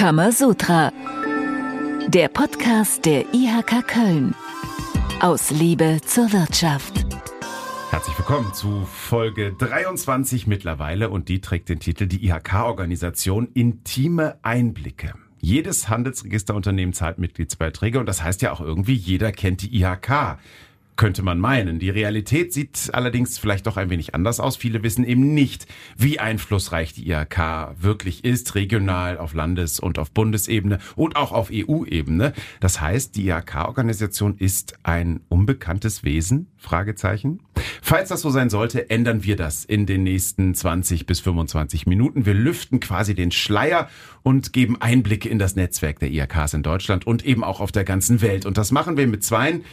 Kamasutra. Der Podcast der IHK Köln. Aus Liebe zur Wirtschaft. Herzlich willkommen zu Folge 23 mittlerweile und die trägt den Titel Die IHK-Organisation Intime Einblicke. Jedes Handelsregisterunternehmen zahlt Mitgliedsbeiträge und das heißt ja auch irgendwie, jeder kennt die IHK könnte man meinen. Die Realität sieht allerdings vielleicht doch ein wenig anders aus. Viele wissen eben nicht, wie einflussreich die IHK wirklich ist, regional, auf Landes- und auf Bundesebene und auch auf EU-Ebene. Das heißt, die IHK-Organisation ist ein unbekanntes Wesen? Fragezeichen. Falls das so sein sollte, ändern wir das in den nächsten 20 bis 25 Minuten. Wir lüften quasi den Schleier und geben Einblicke in das Netzwerk der IHKs in Deutschland und eben auch auf der ganzen Welt. Und das machen wir mit zweien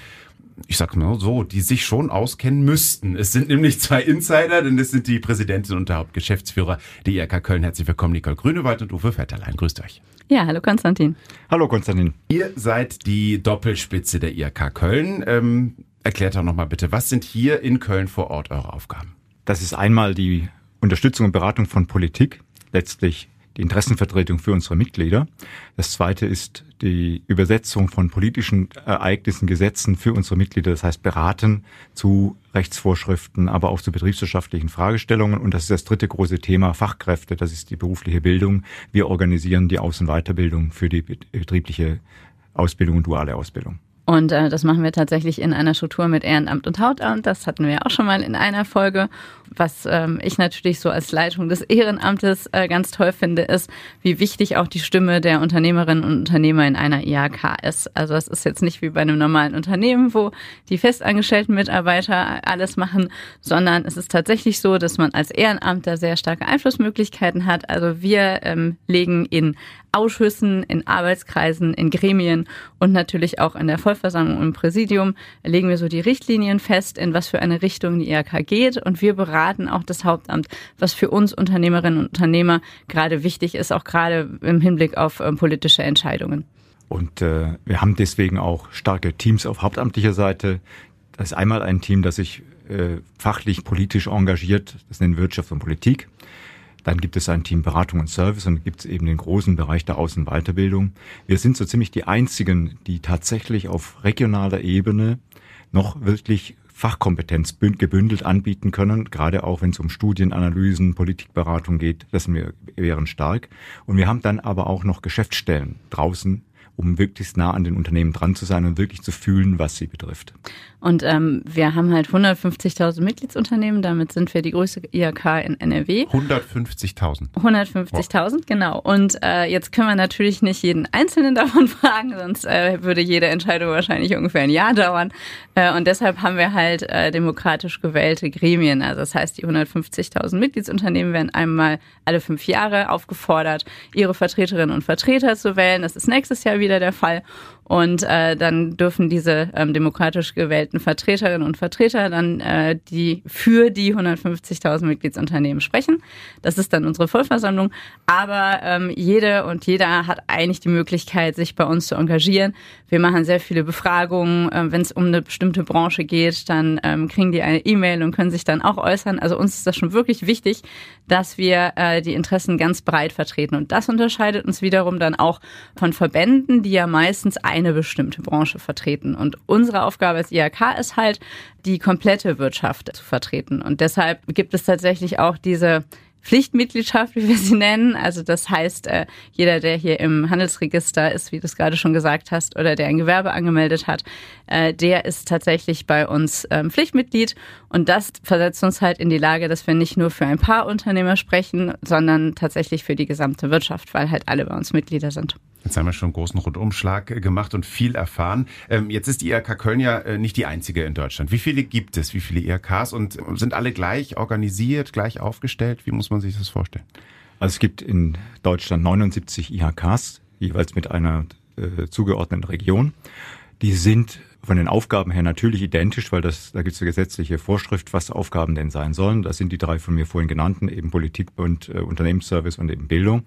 ich sag mal so, die sich schon auskennen müssten. Es sind nämlich zwei Insider, denn es sind die Präsidentin und der Hauptgeschäftsführer der IRK Köln. Herzlich willkommen, Nicole Grünewald und Uwe Vetterlein. Grüßt euch. Ja, hallo Konstantin. Hallo Konstantin. Ihr seid die Doppelspitze der IRK Köln. Ähm, erklärt doch nochmal bitte, was sind hier in Köln vor Ort eure Aufgaben? Das ist einmal die Unterstützung und Beratung von Politik, letztlich die Interessenvertretung für unsere Mitglieder. Das zweite ist die Übersetzung von politischen Ereignissen, Gesetzen für unsere Mitglieder, das heißt beraten zu Rechtsvorschriften, aber auch zu betriebswirtschaftlichen Fragestellungen. Und das ist das dritte große Thema, Fachkräfte, das ist die berufliche Bildung. Wir organisieren die Aus- und Weiterbildung für die betriebliche Ausbildung und duale Ausbildung. Und äh, das machen wir tatsächlich in einer Struktur mit Ehrenamt und Hautamt. Das hatten wir auch schon mal in einer Folge. Was ähm, ich natürlich so als Leitung des Ehrenamtes äh, ganz toll finde, ist, wie wichtig auch die Stimme der Unternehmerinnen und Unternehmer in einer IHK ist. Also es ist jetzt nicht wie bei einem normalen Unternehmen, wo die festangestellten Mitarbeiter alles machen, sondern es ist tatsächlich so, dass man als Ehrenamter sehr starke Einflussmöglichkeiten hat. Also wir ähm, legen in Ausschüssen, in Arbeitskreisen, in Gremien und natürlich auch in der Vollversammlung im Präsidium legen wir so die Richtlinien fest, in was für eine Richtung die IHK geht und wir beraten auch das Hauptamt, was für uns Unternehmerinnen und Unternehmer gerade wichtig ist, auch gerade im Hinblick auf äh, politische Entscheidungen. Und äh, wir haben deswegen auch starke Teams auf hauptamtlicher Seite. Das ist einmal ein Team, das sich äh, fachlich, politisch engagiert, das nennen Wirtschaft und Politik. Dann gibt es ein Team Beratung und Service und gibt es eben den großen Bereich der Außen- und Weiterbildung. Wir sind so ziemlich die einzigen, die tatsächlich auf regionaler Ebene noch wirklich Fachkompetenz gebündelt anbieten können, gerade auch wenn es um Studienanalysen, Politikberatung geht, das wären stark. Und wir haben dann aber auch noch Geschäftsstellen draußen um wirklich nah an den Unternehmen dran zu sein und wirklich zu fühlen, was sie betrifft. Und ähm, wir haben halt 150.000 Mitgliedsunternehmen, damit sind wir die größte IHK in NRW. 150.000. 150.000, wow. genau. Und äh, jetzt können wir natürlich nicht jeden Einzelnen davon fragen, sonst äh, würde jede Entscheidung wahrscheinlich ungefähr ein Jahr dauern. Äh, und deshalb haben wir halt äh, demokratisch gewählte Gremien. Also das heißt, die 150.000 Mitgliedsunternehmen werden einmal alle fünf Jahre aufgefordert, ihre Vertreterinnen und Vertreter zu wählen. Das ist nächstes Jahr wieder wieder der Fall. Und äh, dann dürfen diese ähm, demokratisch gewählten Vertreterinnen und Vertreter dann äh, die für die 150.000 Mitgliedsunternehmen sprechen. Das ist dann unsere Vollversammlung. Aber ähm, jede und jeder hat eigentlich die Möglichkeit, sich bei uns zu engagieren. Wir machen sehr viele Befragungen. Äh, Wenn es um eine bestimmte Branche geht, dann ähm, kriegen die eine E-Mail und können sich dann auch äußern. Also uns ist das schon wirklich wichtig, dass wir äh, die Interessen ganz breit vertreten. Und das unterscheidet uns wiederum dann auch von Verbänden, die ja meistens eine bestimmte Branche vertreten. Und unsere Aufgabe als IHK ist halt, die komplette Wirtschaft zu vertreten. Und deshalb gibt es tatsächlich auch diese Pflichtmitgliedschaft, wie wir sie nennen. Also das heißt, äh, jeder, der hier im Handelsregister ist, wie du es gerade schon gesagt hast, oder der ein Gewerbe angemeldet hat, äh, der ist tatsächlich bei uns ähm, Pflichtmitglied. Und das versetzt uns halt in die Lage, dass wir nicht nur für ein paar Unternehmer sprechen, sondern tatsächlich für die gesamte Wirtschaft, weil halt alle bei uns Mitglieder sind. Jetzt haben wir schon einen großen Rundumschlag äh, gemacht und viel erfahren. Ähm, jetzt ist die IRK Köln ja nicht die einzige in Deutschland. Wie viele gibt es? Wie viele IRKs? Und sind alle gleich organisiert, gleich aufgestellt? Wie muss man sich das vorstellen? Also es gibt in Deutschland 79 IHKs, jeweils mit einer äh, zugeordneten Region. Die sind von den Aufgaben her natürlich identisch, weil das, da gibt es eine gesetzliche Vorschrift, was Aufgaben denn sein sollen. Das sind die drei von mir vorhin genannten, eben Politik und äh, Unternehmensservice und eben Bildung.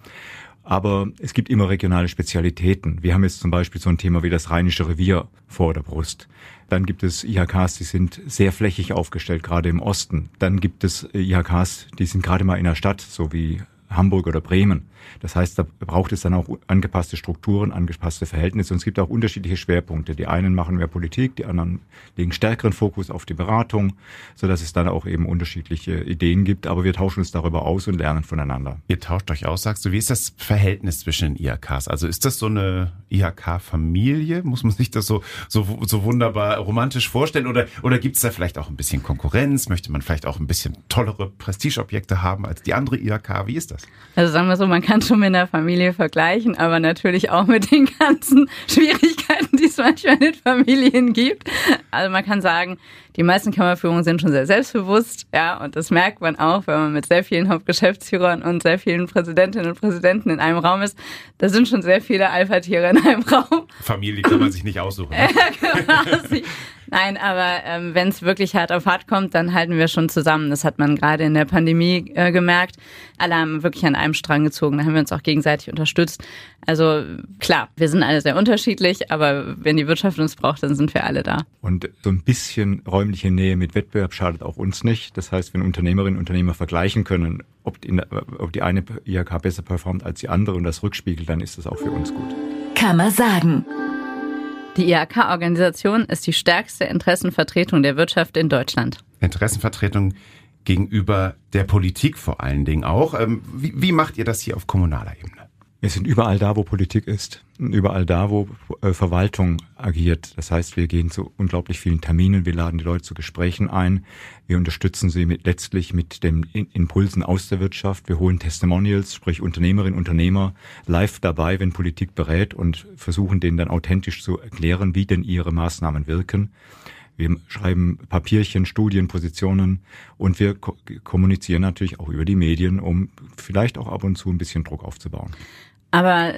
Aber es gibt immer regionale Spezialitäten. Wir haben jetzt zum Beispiel so ein Thema wie das Rheinische Revier vor der Brust. Dann gibt es IHKs, die sind sehr flächig aufgestellt, gerade im Osten. Dann gibt es IHKs, die sind gerade mal in der Stadt, so wie Hamburg oder Bremen. Das heißt, da braucht es dann auch angepasste Strukturen, angepasste Verhältnisse. Und es gibt auch unterschiedliche Schwerpunkte. Die einen machen mehr Politik, die anderen legen stärkeren Fokus auf die Beratung, so dass es dann auch eben unterschiedliche Ideen gibt. Aber wir tauschen uns darüber aus und lernen voneinander. Ihr tauscht euch aus, sagst du. Wie ist das Verhältnis zwischen den IHKs? Also ist das so eine IHK-Familie? Muss man sich das so, so, so wunderbar romantisch vorstellen? Oder, oder gibt es da vielleicht auch ein bisschen Konkurrenz? Möchte man vielleicht auch ein bisschen tollere Prestigeobjekte haben als die andere IHK? Wie ist das? Also sagen wir so, man kann schon mit einer Familie vergleichen, aber natürlich auch mit den ganzen Schwierigkeiten, die es manchmal in Familien gibt. Also man kann sagen, die meisten Kammerführungen sind schon sehr selbstbewusst, ja, und das merkt man auch, wenn man mit sehr vielen Hauptgeschäftsführern und sehr vielen Präsidentinnen und Präsidenten in einem Raum ist. Da sind schon sehr viele Alpha-Tiere in einem Raum. Familie kann man sich nicht aussuchen. Ne? Nein, aber ähm, wenn es wirklich hart auf hart kommt, dann halten wir schon zusammen. Das hat man gerade in der Pandemie äh, gemerkt. Alle haben wirklich an einem Strang gezogen. Da haben wir uns auch gegenseitig unterstützt. Also klar, wir sind alle sehr unterschiedlich, aber wenn die Wirtschaft uns braucht, dann sind wir alle da. Und so ein bisschen räumliche Nähe mit Wettbewerb schadet auch uns nicht. Das heißt, wenn Unternehmerinnen und Unternehmer vergleichen können, ob die, ob die eine IHK besser performt als die andere und das rückspiegelt, dann ist das auch für uns gut. Kann man sagen. Die IHK-Organisation ist die stärkste Interessenvertretung der Wirtschaft in Deutschland. Interessenvertretung gegenüber der Politik vor allen Dingen auch. Ähm, wie, wie macht ihr das hier auf kommunaler Ebene? Wir sind überall da, wo Politik ist, überall da, wo äh, Verwaltung agiert. Das heißt, wir gehen zu unglaublich vielen Terminen, wir laden die Leute zu Gesprächen ein, wir unterstützen sie mit, letztlich mit den Impulsen aus der Wirtschaft, wir holen Testimonials, sprich Unternehmerinnen, Unternehmer live dabei, wenn Politik berät und versuchen denen dann authentisch zu erklären, wie denn ihre Maßnahmen wirken. Wir schreiben Papierchen, Studien, Positionen und wir ko kommunizieren natürlich auch über die Medien, um vielleicht auch ab und zu ein bisschen Druck aufzubauen. Aber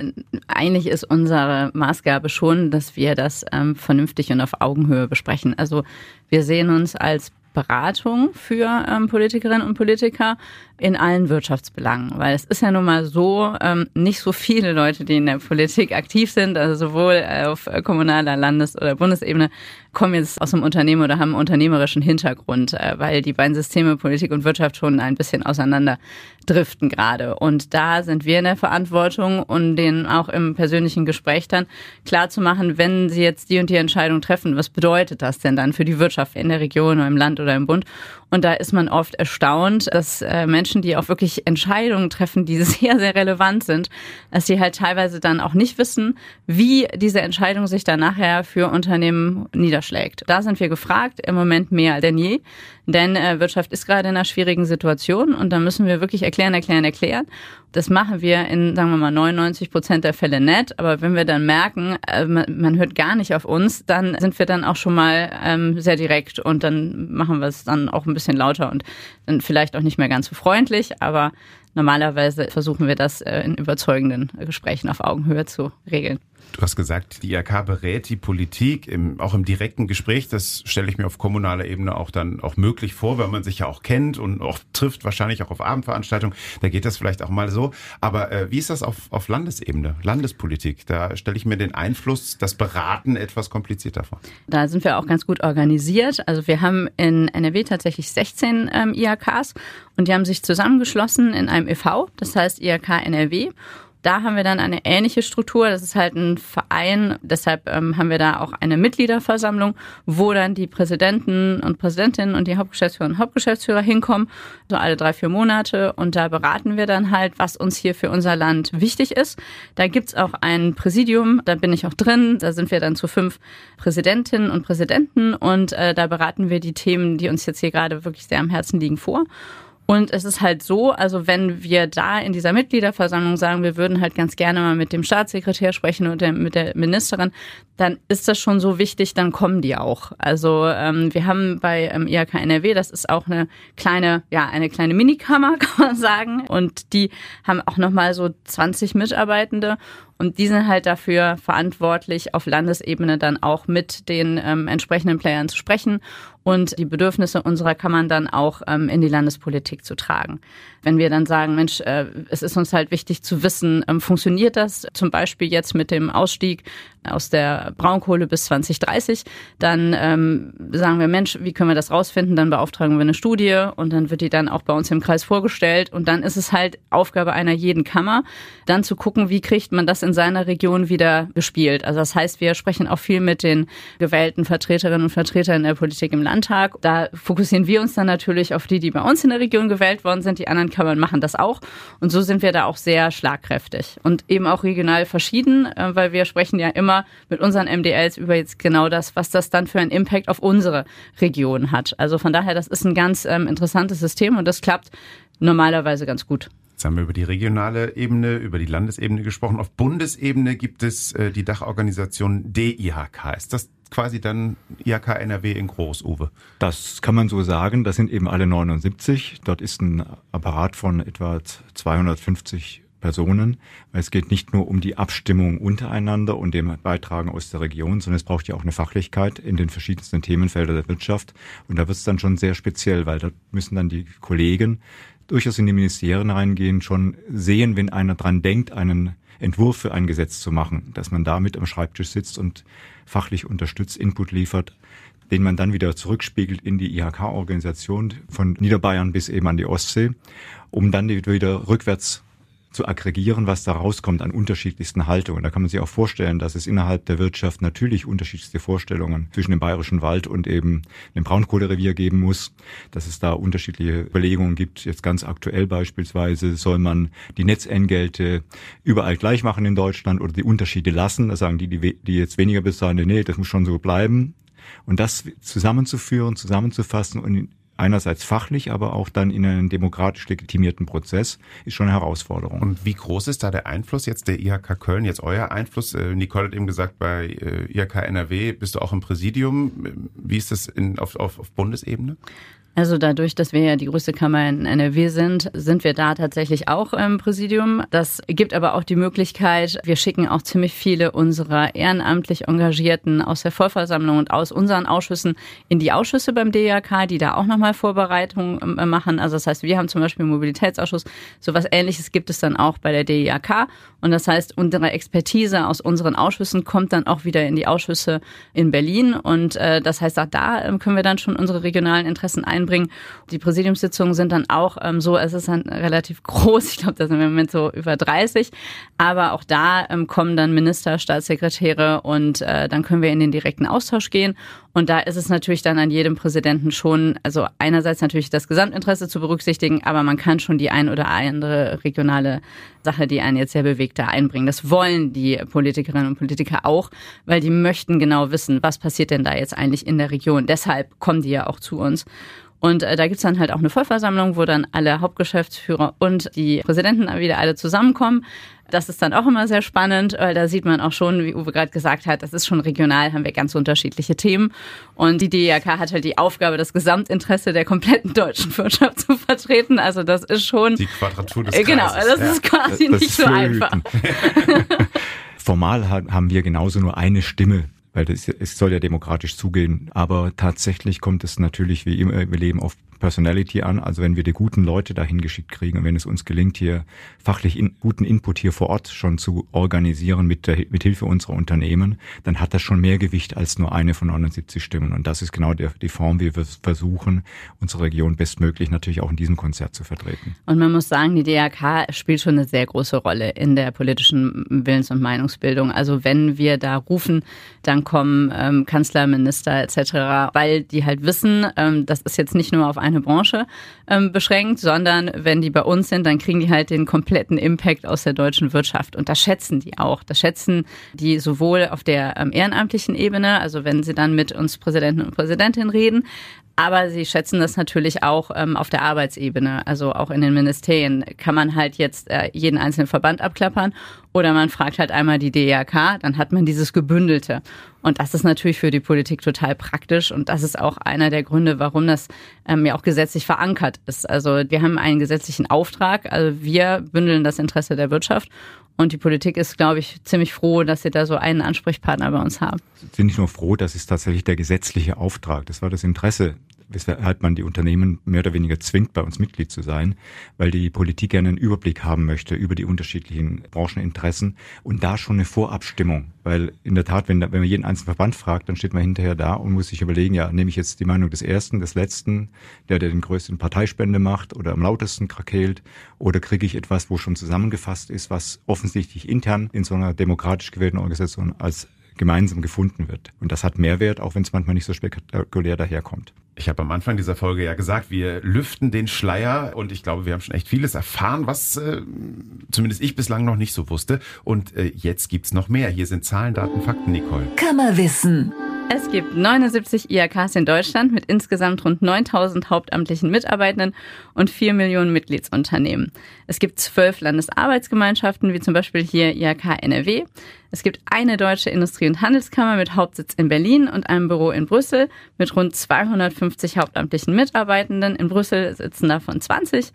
eigentlich ist unsere Maßgabe schon, dass wir das ähm, vernünftig und auf Augenhöhe besprechen. Also wir sehen uns als Beratung für ähm, Politikerinnen und Politiker in allen Wirtschaftsbelangen, weil es ist ja nun mal so, ähm, nicht so viele Leute, die in der Politik aktiv sind, also sowohl auf kommunaler, Landes- oder Bundesebene, kommen jetzt aus dem Unternehmen oder haben einen unternehmerischen Hintergrund, äh, weil die beiden Systeme Politik und Wirtschaft schon ein bisschen auseinander driften gerade. Und da sind wir in der Verantwortung und denen auch im persönlichen Gespräch dann klar zu machen, wenn sie jetzt die und die Entscheidung treffen, was bedeutet das denn dann für die Wirtschaft in der Region oder im Land oder im Bund? Und da ist man oft erstaunt, dass äh, Menschen, die auch wirklich Entscheidungen treffen, die sehr, sehr relevant sind, dass sie halt teilweise dann auch nicht wissen, wie diese Entscheidung sich dann nachher für Unternehmen niederschlägt. Da sind wir gefragt, im Moment mehr denn je. Denn äh, Wirtschaft ist gerade in einer schwierigen Situation und da müssen wir wirklich erklären, erklären, erklären. Das machen wir in, sagen wir mal, 99 Prozent der Fälle nett. Aber wenn wir dann merken, äh, man, hört gar nicht auf uns, dann sind wir dann auch schon mal ähm, sehr direkt und dann machen wir es dann auch ein bisschen lauter und dann vielleicht auch nicht mehr ganz so freundlich. Aber normalerweise versuchen wir das äh, in überzeugenden Gesprächen auf Augenhöhe zu regeln. Du hast gesagt, die IRK berät die Politik im, auch im direkten Gespräch. Das stelle ich mir auf kommunaler Ebene auch dann auch möglich vor, weil man sich ja auch kennt und auch trifft, wahrscheinlich auch auf Abendveranstaltungen. Da geht das vielleicht auch mal so. Aber äh, wie ist das auf, auf Landesebene, Landespolitik? Da stelle ich mir den Einfluss, das Beraten etwas komplizierter vor. Da sind wir auch ganz gut organisiert. Also wir haben in NRW tatsächlich 16 ähm, IHKs und die haben sich zusammengeschlossen in einem e.V., das heißt IHK NRW. Da haben wir dann eine ähnliche Struktur. Das ist halt ein Verein. Deshalb ähm, haben wir da auch eine Mitgliederversammlung, wo dann die Präsidenten und Präsidentinnen und die Hauptgeschäftsführer und Hauptgeschäftsführer hinkommen, so alle drei, vier Monate. Und da beraten wir dann halt, was uns hier für unser Land wichtig ist. Da gibt's auch ein Präsidium, da bin ich auch drin. Da sind wir dann zu fünf Präsidentinnen und Präsidenten und äh, da beraten wir die Themen, die uns jetzt hier gerade wirklich sehr am Herzen liegen, vor. Und es ist halt so, also wenn wir da in dieser Mitgliederversammlung sagen, wir würden halt ganz gerne mal mit dem Staatssekretär sprechen oder mit der Ministerin, dann ist das schon so wichtig, dann kommen die auch. Also ähm, wir haben bei ähm, IHK NRW, das ist auch eine kleine, ja, eine kleine Minikammer, kann man sagen. Und die haben auch nochmal so 20 Mitarbeitende und die sind halt dafür verantwortlich, auf Landesebene dann auch mit den ähm, entsprechenden Playern zu sprechen und die Bedürfnisse unserer Kammern dann auch ähm, in die Landespolitik zu tragen. Wenn wir dann sagen, Mensch, äh, es ist uns halt wichtig zu wissen, ähm, funktioniert das zum Beispiel jetzt mit dem Ausstieg aus der Braunkohle bis 2030. Dann ähm, sagen wir, Mensch, wie können wir das rausfinden? Dann beauftragen wir eine Studie und dann wird die dann auch bei uns im Kreis vorgestellt. Und dann ist es halt Aufgabe einer jeden Kammer, dann zu gucken, wie kriegt man das in seiner Region wieder gespielt. Also das heißt, wir sprechen auch viel mit den gewählten Vertreterinnen und Vertretern in der Politik im Landtag. Da fokussieren wir uns dann natürlich auf die, die bei uns in der Region gewählt worden sind. Die anderen Kammern machen das auch. Und so sind wir da auch sehr schlagkräftig und eben auch regional verschieden, äh, weil wir sprechen ja immer mit unseren MDLs über jetzt genau das, was das dann für einen Impact auf unsere Region hat. Also von daher, das ist ein ganz ähm, interessantes System und das klappt normalerweise ganz gut. Jetzt haben wir über die regionale Ebene, über die Landesebene gesprochen. Auf Bundesebene gibt es äh, die Dachorganisation DIHK. Ist das quasi dann IHK NRW in Groß, Uwe? Das kann man so sagen. Das sind eben alle 79. Dort ist ein Apparat von etwa 250 Personen, weil es geht nicht nur um die Abstimmung untereinander und dem Beitragen aus der Region, sondern es braucht ja auch eine Fachlichkeit in den verschiedensten Themenfeldern der Wirtschaft. Und da wird es dann schon sehr speziell, weil da müssen dann die Kollegen durchaus in die Ministerien reingehen, schon sehen, wenn einer dran denkt, einen Entwurf für ein Gesetz zu machen, dass man damit am Schreibtisch sitzt und fachlich unterstützt, Input liefert, den man dann wieder zurückspiegelt in die IHK-Organisation von Niederbayern bis eben an die Ostsee, um dann wieder rückwärts zu aggregieren, was da rauskommt an unterschiedlichsten Haltungen. Da kann man sich auch vorstellen, dass es innerhalb der Wirtschaft natürlich unterschiedlichste Vorstellungen zwischen dem Bayerischen Wald und eben dem Braunkohlerevier geben muss, dass es da unterschiedliche Überlegungen gibt. Jetzt ganz aktuell beispielsweise soll man die Netzentgelte überall gleich machen in Deutschland oder die Unterschiede lassen. Da sagen die, die, die jetzt weniger bezahlen, nee, das muss schon so bleiben. Und das zusammenzuführen, zusammenzufassen und einerseits fachlich, aber auch dann in einen demokratisch legitimierten Prozess, ist schon eine Herausforderung. Und wie groß ist da der Einfluss jetzt der IHK Köln, jetzt euer Einfluss? Äh, Nicole hat eben gesagt, bei äh, IHK NRW bist du auch im Präsidium. Wie ist das in, auf, auf, auf Bundesebene? Also dadurch, dass wir ja die größte Kammer in NRW sind, sind wir da tatsächlich auch im Präsidium. Das gibt aber auch die Möglichkeit, wir schicken auch ziemlich viele unserer ehrenamtlich Engagierten aus der Vollversammlung und aus unseren Ausschüssen in die Ausschüsse beim DRK, die da auch nochmal Vorbereitungen äh, machen. Also das heißt, wir haben zum Beispiel einen Mobilitätsausschuss. Sowas ähnliches gibt es dann auch bei der DIAK. Und das heißt, unsere Expertise aus unseren Ausschüssen kommt dann auch wieder in die Ausschüsse in Berlin. Und äh, das heißt, auch da ähm, können wir dann schon unsere regionalen Interessen ein einbringen. Die Präsidiumssitzungen sind dann auch ähm, so, es ist dann relativ groß. Ich glaube, da sind wir im Moment so über 30. Aber auch da ähm, kommen dann Minister, Staatssekretäre und äh, dann können wir in den direkten Austausch gehen. Und da ist es natürlich dann an jedem Präsidenten schon, also einerseits natürlich das Gesamtinteresse zu berücksichtigen, aber man kann schon die ein oder andere regionale Sache, die einen jetzt sehr bewegt, da einbringen. Das wollen die Politikerinnen und Politiker auch, weil die möchten genau wissen, was passiert denn da jetzt eigentlich in der Region. Deshalb kommen die ja auch zu uns. Und äh, da gibt's dann halt auch eine Vollversammlung, wo dann alle Hauptgeschäftsführer und die Präsidenten wieder alle zusammenkommen. Das ist dann auch immer sehr spannend, weil da sieht man auch schon, wie Uwe gerade gesagt hat, das ist schon regional, haben wir ganz unterschiedliche Themen. Und die DIAK hat halt die Aufgabe, das Gesamtinteresse der kompletten deutschen Wirtschaft zu vertreten. Also das ist schon... Die Quadratur des Kreises. Genau, das ja. ist quasi das nicht so einfach. Formal haben wir genauso nur eine Stimme weil das, es soll ja demokratisch zugehen. Aber tatsächlich kommt es natürlich wie immer im Leben auf Personality an. Also wenn wir die guten Leute dahin geschickt kriegen und wenn es uns gelingt, hier fachlich in, guten Input hier vor Ort schon zu organisieren mit, der, mit Hilfe unserer Unternehmen, dann hat das schon mehr Gewicht als nur eine von 79 Stimmen. Und das ist genau der, die Form, wie wir versuchen, unsere Region bestmöglich natürlich auch in diesem Konzert zu vertreten. Und man muss sagen, die DRK spielt schon eine sehr große Rolle in der politischen Willens- und Meinungsbildung. Also wenn wir da rufen, dann kommen ähm, Kanzler, Minister etc., weil die halt wissen, ähm, das ist jetzt nicht nur auf eine Branche ähm, beschränkt, sondern wenn die bei uns sind, dann kriegen die halt den kompletten Impact aus der deutschen Wirtschaft. Und das schätzen die auch. Das schätzen die sowohl auf der ähm, ehrenamtlichen Ebene, also wenn sie dann mit uns Präsidenten und Präsidentinnen reden, aber sie schätzen das natürlich auch ähm, auf der Arbeitsebene, also auch in den Ministerien. Kann man halt jetzt äh, jeden einzelnen Verband abklappern oder man fragt halt einmal die DRK, dann hat man dieses Gebündelte. Und das ist natürlich für die Politik total praktisch und das ist auch einer der Gründe, warum das ähm, ja auch gesetzlich verankert ist. Also wir haben einen gesetzlichen Auftrag, also wir bündeln das Interesse der Wirtschaft und die Politik ist, glaube ich, ziemlich froh, dass sie da so einen Ansprechpartner bei uns haben. Sind nicht nur froh, das ist tatsächlich der gesetzliche Auftrag. Das war das Interesse weshalb man die Unternehmen mehr oder weniger zwingt, bei uns Mitglied zu sein, weil die Politik gerne einen Überblick haben möchte über die unterschiedlichen Brancheninteressen und da schon eine Vorabstimmung. Weil in der Tat, wenn, wenn man jeden einzelnen Verband fragt, dann steht man hinterher da und muss sich überlegen, ja, nehme ich jetzt die Meinung des Ersten, des Letzten, der, der den größten Parteispende macht oder am lautesten krakeelt, oder kriege ich etwas, wo schon zusammengefasst ist, was offensichtlich intern in so einer demokratisch gewählten Organisation als gemeinsam gefunden wird. Und das hat Mehrwert, auch wenn es manchmal nicht so spektakulär daherkommt. Ich habe am Anfang dieser Folge ja gesagt, wir lüften den Schleier und ich glaube, wir haben schon echt vieles erfahren, was äh, zumindest ich bislang noch nicht so wusste. Und äh, jetzt gibt's noch mehr. Hier sind Zahlen, Daten, Fakten, Nicole. Kammerwissen. Es gibt 79 IHKs in Deutschland mit insgesamt rund 9000 hauptamtlichen Mitarbeitenden und 4 Millionen Mitgliedsunternehmen. Es gibt zwölf Landesarbeitsgemeinschaften, wie zum Beispiel hier IHK NRW. Es gibt eine deutsche Industrie- und Handelskammer mit Hauptsitz in Berlin und einem Büro in Brüssel mit rund 250 hauptamtlichen Mitarbeitenden. In Brüssel sitzen davon 20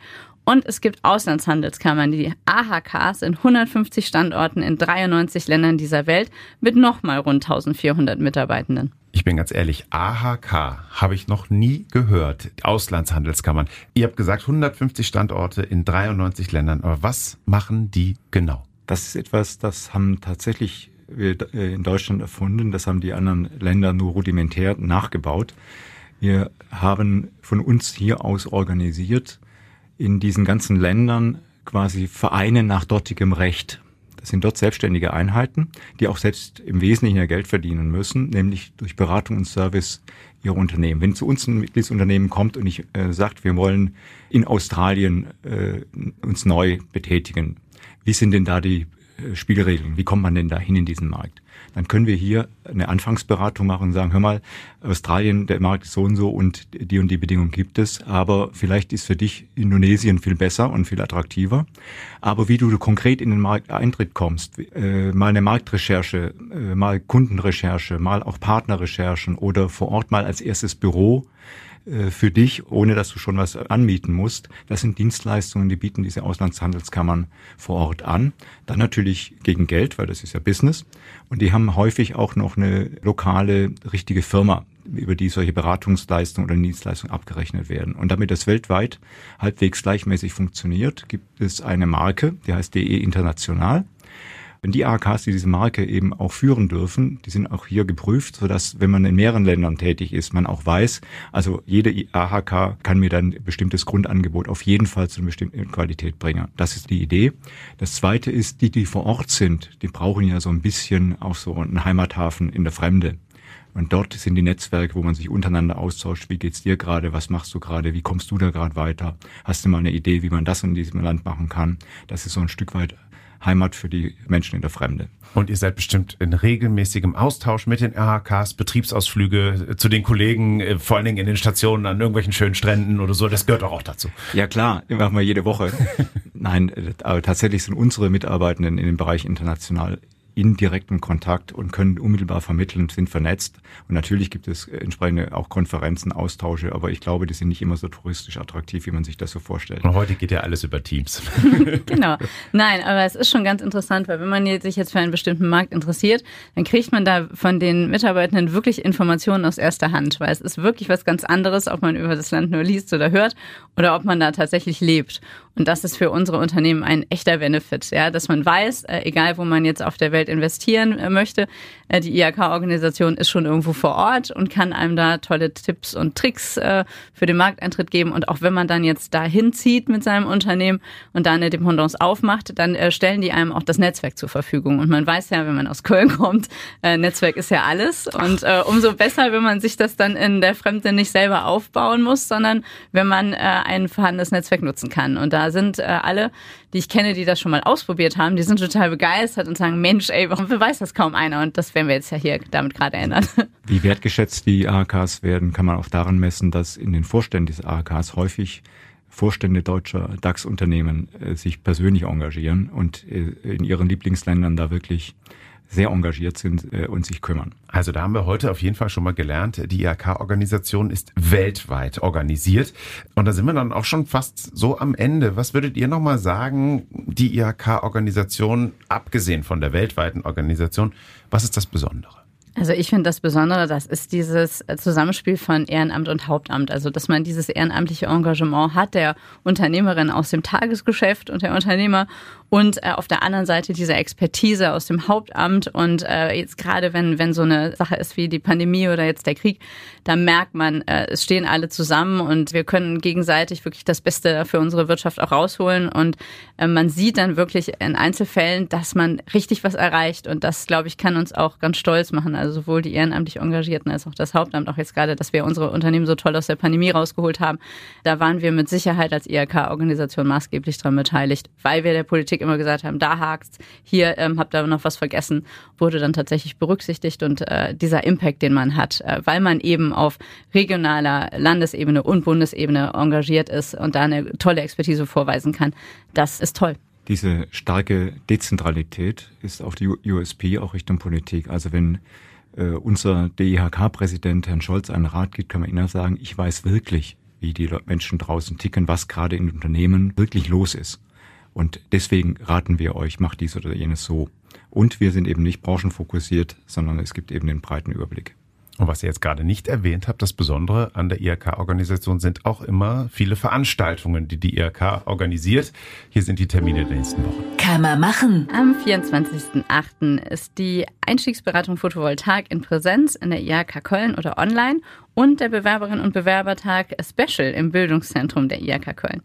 und es gibt Auslandshandelskammern, die AHKs in 150 Standorten in 93 Ländern dieser Welt mit nochmal rund 1400 Mitarbeitenden. Ich bin ganz ehrlich, AHK habe ich noch nie gehört. Auslandshandelskammern. Ihr habt gesagt 150 Standorte in 93 Ländern. Aber was machen die genau? Das ist etwas, das haben tatsächlich wir in Deutschland erfunden. Das haben die anderen Länder nur rudimentär nachgebaut. Wir haben von uns hier aus organisiert in diesen ganzen Ländern quasi Vereine nach dortigem Recht. Das sind dort selbstständige Einheiten, die auch selbst im Wesentlichen ja Geld verdienen müssen, nämlich durch Beratung und Service ihrer Unternehmen. Wenn zu uns ein Mitgliedsunternehmen kommt und ich äh, sagt, wir wollen in Australien äh, uns neu betätigen, wie sind denn da die äh, Spielregeln? Wie kommt man denn da hin in diesen Markt? Dann können wir hier eine Anfangsberatung machen und sagen, hör mal, Australien, der Markt ist so und so und die und die Bedingungen gibt es, aber vielleicht ist für dich Indonesien viel besser und viel attraktiver. Aber wie du konkret in den Markteintritt kommst, äh, mal eine Marktrecherche, äh, mal Kundenrecherche, mal auch Partnerrecherchen oder vor Ort mal als erstes Büro, für dich, ohne dass du schon was anmieten musst. Das sind Dienstleistungen, die bieten diese Auslandshandelskammern vor Ort an. Dann natürlich gegen Geld, weil das ist ja Business. Und die haben häufig auch noch eine lokale, richtige Firma, über die solche Beratungsleistungen oder Dienstleistungen abgerechnet werden. Und damit das weltweit halbwegs gleichmäßig funktioniert, gibt es eine Marke, die heißt DE International. Wenn die AHKs, die diese Marke eben auch führen dürfen, die sind auch hier geprüft, sodass, wenn man in mehreren Ländern tätig ist, man auch weiß, also jede AHK kann mir dann ein bestimmtes Grundangebot auf jeden Fall zu einer bestimmten Qualität bringen. Das ist die Idee. Das zweite ist, die, die vor Ort sind, die brauchen ja so ein bisschen auch so einen Heimathafen in der Fremde. Und dort sind die Netzwerke, wo man sich untereinander austauscht. Wie geht's dir gerade? Was machst du gerade? Wie kommst du da gerade weiter? Hast du mal eine Idee, wie man das in diesem Land machen kann? Das ist so ein Stück weit Heimat für die Menschen in der Fremde. Und ihr seid bestimmt in regelmäßigem Austausch mit den RHKs, Betriebsausflüge zu den Kollegen, äh, vor allen Dingen in den Stationen an irgendwelchen schönen Stränden oder so. Das gehört auch, auch dazu. Ja klar, machen wir jede Woche. Nein, äh, aber tatsächlich sind unsere Mitarbeitenden in dem Bereich international in direktem Kontakt und können unmittelbar vermitteln, sind vernetzt. Und natürlich gibt es entsprechende auch Konferenzen, Austausche, aber ich glaube, die sind nicht immer so touristisch attraktiv, wie man sich das so vorstellt. Und heute geht ja alles über Teams. genau. Nein, aber es ist schon ganz interessant, weil wenn man sich jetzt für einen bestimmten Markt interessiert, dann kriegt man da von den Mitarbeitenden wirklich Informationen aus erster Hand, weil es ist wirklich was ganz anderes, ob man über das Land nur liest oder hört oder ob man da tatsächlich lebt. Und das ist für unsere Unternehmen ein echter Benefit, ja, dass man weiß, äh, egal wo man jetzt auf der Welt investieren äh, möchte, äh, die IHK-Organisation ist schon irgendwo vor Ort und kann einem da tolle Tipps und Tricks für den Markteintritt geben. Und auch wenn man dann jetzt da hinzieht mit seinem Unternehmen und da eine Dependance aufmacht, dann stellen die einem auch das Netzwerk zur Verfügung. Und man weiß ja, wenn man aus Köln kommt, Netzwerk ist ja alles. Und umso besser, wenn man sich das dann in der Fremde nicht selber aufbauen muss, sondern wenn man ein vorhandenes Netzwerk nutzen kann. Und da sind äh, alle, die ich kenne, die das schon mal ausprobiert haben, die sind total begeistert und sagen, Mensch, ey, warum weiß das kaum einer? Und das werden wir jetzt ja hier damit gerade ändern. Wie wertgeschätzt die AHKs werden, kann man auch daran messen, dass in den Vorständen des AHKs häufig Vorstände deutscher DAX-Unternehmen äh, sich persönlich engagieren und äh, in ihren Lieblingsländern da wirklich sehr engagiert sind äh, und sich kümmern. Also da haben wir heute auf jeden Fall schon mal gelernt, die IHK-Organisation ist weltweit organisiert. Und da sind wir dann auch schon fast so am Ende. Was würdet ihr nochmal sagen, die IHK-Organisation, abgesehen von der weltweiten Organisation, was ist das Besondere? Also ich finde das Besondere, das ist dieses Zusammenspiel von Ehrenamt und Hauptamt. Also dass man dieses ehrenamtliche Engagement hat, der Unternehmerin aus dem Tagesgeschäft und der Unternehmer und äh, auf der anderen Seite diese Expertise aus dem Hauptamt. Und äh, jetzt gerade wenn, wenn so eine Sache ist wie die Pandemie oder jetzt der Krieg, da merkt man, äh, es stehen alle zusammen und wir können gegenseitig wirklich das Beste für unsere Wirtschaft auch rausholen. Und äh, man sieht dann wirklich in Einzelfällen, dass man richtig was erreicht. Und das, glaube ich, kann uns auch ganz stolz machen. Also sowohl die ehrenamtlich Engagierten als auch das Hauptamt, auch jetzt gerade, dass wir unsere Unternehmen so toll aus der Pandemie rausgeholt haben. Da waren wir mit Sicherheit als IHK-Organisation maßgeblich dran beteiligt, weil wir der Politik immer gesagt haben, da hakt's, hier ähm, habt ihr noch was vergessen, wurde dann tatsächlich berücksichtigt und äh, dieser Impact, den man hat, äh, weil man eben auf regionaler Landesebene und Bundesebene engagiert ist und da eine tolle Expertise vorweisen kann, das ist toll. Diese starke Dezentralität ist auf die USP auch Richtung Politik. Also wenn äh, unser DIHK-Präsident Herrn Scholz einen Rat gibt, kann man Ihnen sagen, ich weiß wirklich, wie die Menschen draußen ticken, was gerade in Unternehmen wirklich los ist. Und deswegen raten wir euch, macht dies oder jenes so. Und wir sind eben nicht branchenfokussiert, sondern es gibt eben den breiten Überblick. Und was ihr jetzt gerade nicht erwähnt habt, das Besondere an der IRK-Organisation sind auch immer viele Veranstaltungen, die die IRK organisiert. Hier sind die Termine der nächsten Wochen. Kann man machen. Am 24.08. ist die Einstiegsberatung Photovoltaik in Präsenz in der IRK Köln oder online und der Bewerberinnen und Bewerbertag Special im Bildungszentrum der IRK Köln.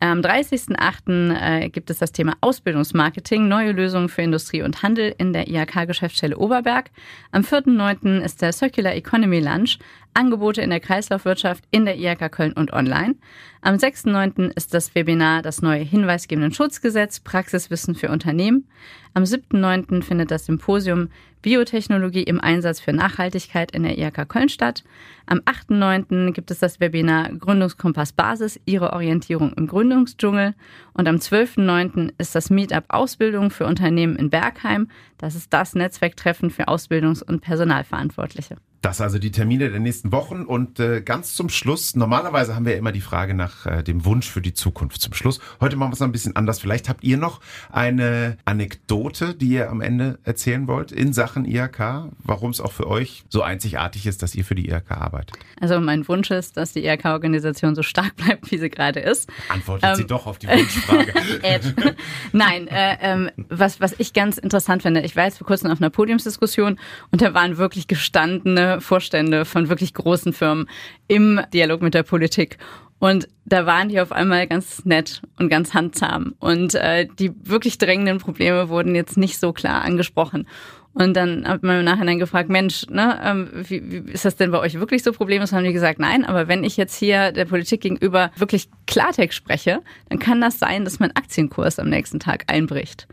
Am 30.08. Äh, gibt es das Thema Ausbildungsmarketing, neue Lösungen für Industrie und Handel in der IHK-Geschäftsstelle Oberberg. Am 4.09. ist der Circular Economy Lunch, Angebote in der Kreislaufwirtschaft in der IHK Köln und online. Am 6.9. ist das Webinar Das neue hinweisgebenden Schutzgesetz, Praxiswissen für Unternehmen. Am 7.9. findet das Symposium Biotechnologie im Einsatz für Nachhaltigkeit in der IHK Köln statt. Am 8.9. gibt es das Webinar Gründungskompass Basis, Ihre Orientierung im Gründungsdschungel. Und am 12.9. ist das Meetup Ausbildung für Unternehmen in Bergheim. Das ist das Netzwerktreffen für Ausbildungs- und Personalverantwortliche. Das also die Termine der nächsten Wochen und äh, ganz zum Schluss, normalerweise haben wir immer die Frage nach äh, dem Wunsch für die Zukunft zum Schluss. Heute machen wir es noch ein bisschen anders. Vielleicht habt ihr noch eine Anekdote, die ihr am Ende erzählen wollt in Sachen IHK, warum es auch für euch so einzigartig ist, dass ihr für die IHK arbeitet. Also mein Wunsch ist, dass die IHK-Organisation so stark bleibt, wie sie gerade ist. Antwortet ähm, sie doch auf die Wunschfrage. Nein, äh, ähm, was, was ich ganz interessant finde, ich war jetzt vor kurzem auf einer Podiumsdiskussion und da waren wirklich gestandene Vorstände von wirklich großen Firmen im Dialog mit der Politik. Und da waren die auf einmal ganz nett und ganz handzahm. Und äh, die wirklich drängenden Probleme wurden jetzt nicht so klar angesprochen. Und dann hat man im Nachhinein gefragt, Mensch, ne, ähm, wie, wie ist das denn bei euch wirklich so problemlos? Haben die gesagt, nein, aber wenn ich jetzt hier der Politik gegenüber wirklich Klartext spreche, dann kann das sein, dass mein Aktienkurs am nächsten Tag einbricht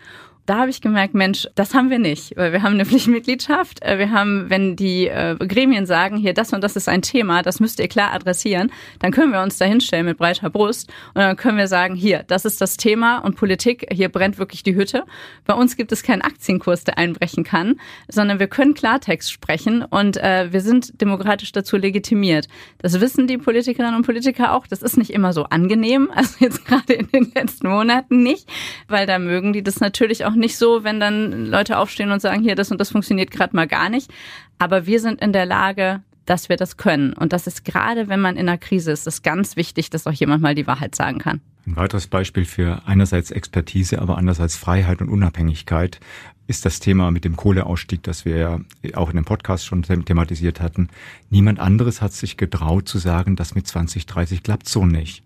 da habe ich gemerkt, Mensch, das haben wir nicht, weil wir haben eine Pflichtmitgliedschaft. Äh, wir haben, wenn die äh, Gremien sagen, hier das und das ist ein Thema, das müsst ihr klar adressieren, dann können wir uns da hinstellen mit breiter Brust und dann können wir sagen, hier, das ist das Thema und Politik, hier brennt wirklich die Hütte. Bei uns gibt es keinen Aktienkurs, der einbrechen kann, sondern wir können Klartext sprechen und äh, wir sind demokratisch dazu legitimiert. Das wissen die Politikerinnen und Politiker auch. Das ist nicht immer so angenehm, also jetzt gerade in den letzten Monaten nicht, weil da mögen die das natürlich auch nicht so, wenn dann Leute aufstehen und sagen, hier, das und das funktioniert gerade mal gar nicht. Aber wir sind in der Lage, dass wir das können. Und das ist gerade, wenn man in einer Krise ist, ist ganz wichtig, dass auch jemand mal die Wahrheit sagen kann. Ein weiteres Beispiel für einerseits Expertise, aber andererseits Freiheit und Unabhängigkeit ist das Thema mit dem Kohleausstieg, das wir ja auch in dem Podcast schon thematisiert hatten. Niemand anderes hat sich getraut zu sagen, dass mit 2030 klappt so nicht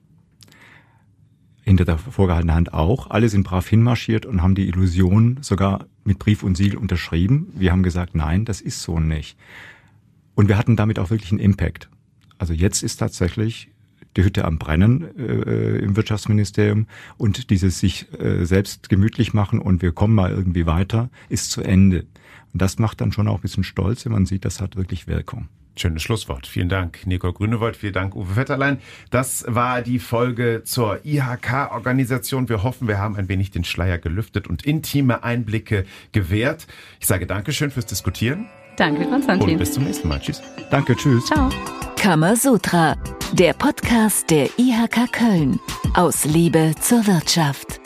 hinter der vorgehaltenen Hand auch. Alle sind brav hinmarschiert und haben die Illusion sogar mit Brief und Siegel unterschrieben. Wir haben gesagt, nein, das ist so nicht. Und wir hatten damit auch wirklich einen Impact. Also jetzt ist tatsächlich die Hütte am Brennen äh, im Wirtschaftsministerium und dieses sich äh, selbst gemütlich machen und wir kommen mal irgendwie weiter, ist zu Ende. Und das macht dann schon auch ein bisschen stolz, wenn man sieht, das hat wirklich Wirkung. Schönes Schlusswort. Vielen Dank, Nicole Grünewold. Vielen Dank, Uwe Vetterlein. Das war die Folge zur IHK-Organisation. Wir hoffen, wir haben ein wenig den Schleier gelüftet und intime Einblicke gewährt. Ich sage Dankeschön fürs Diskutieren. Danke, Konstantin. Und bis zum nächsten Mal. Tschüss. Danke, tschüss. Ciao. Kamasutra, der Podcast der IHK Köln. Aus Liebe zur Wirtschaft.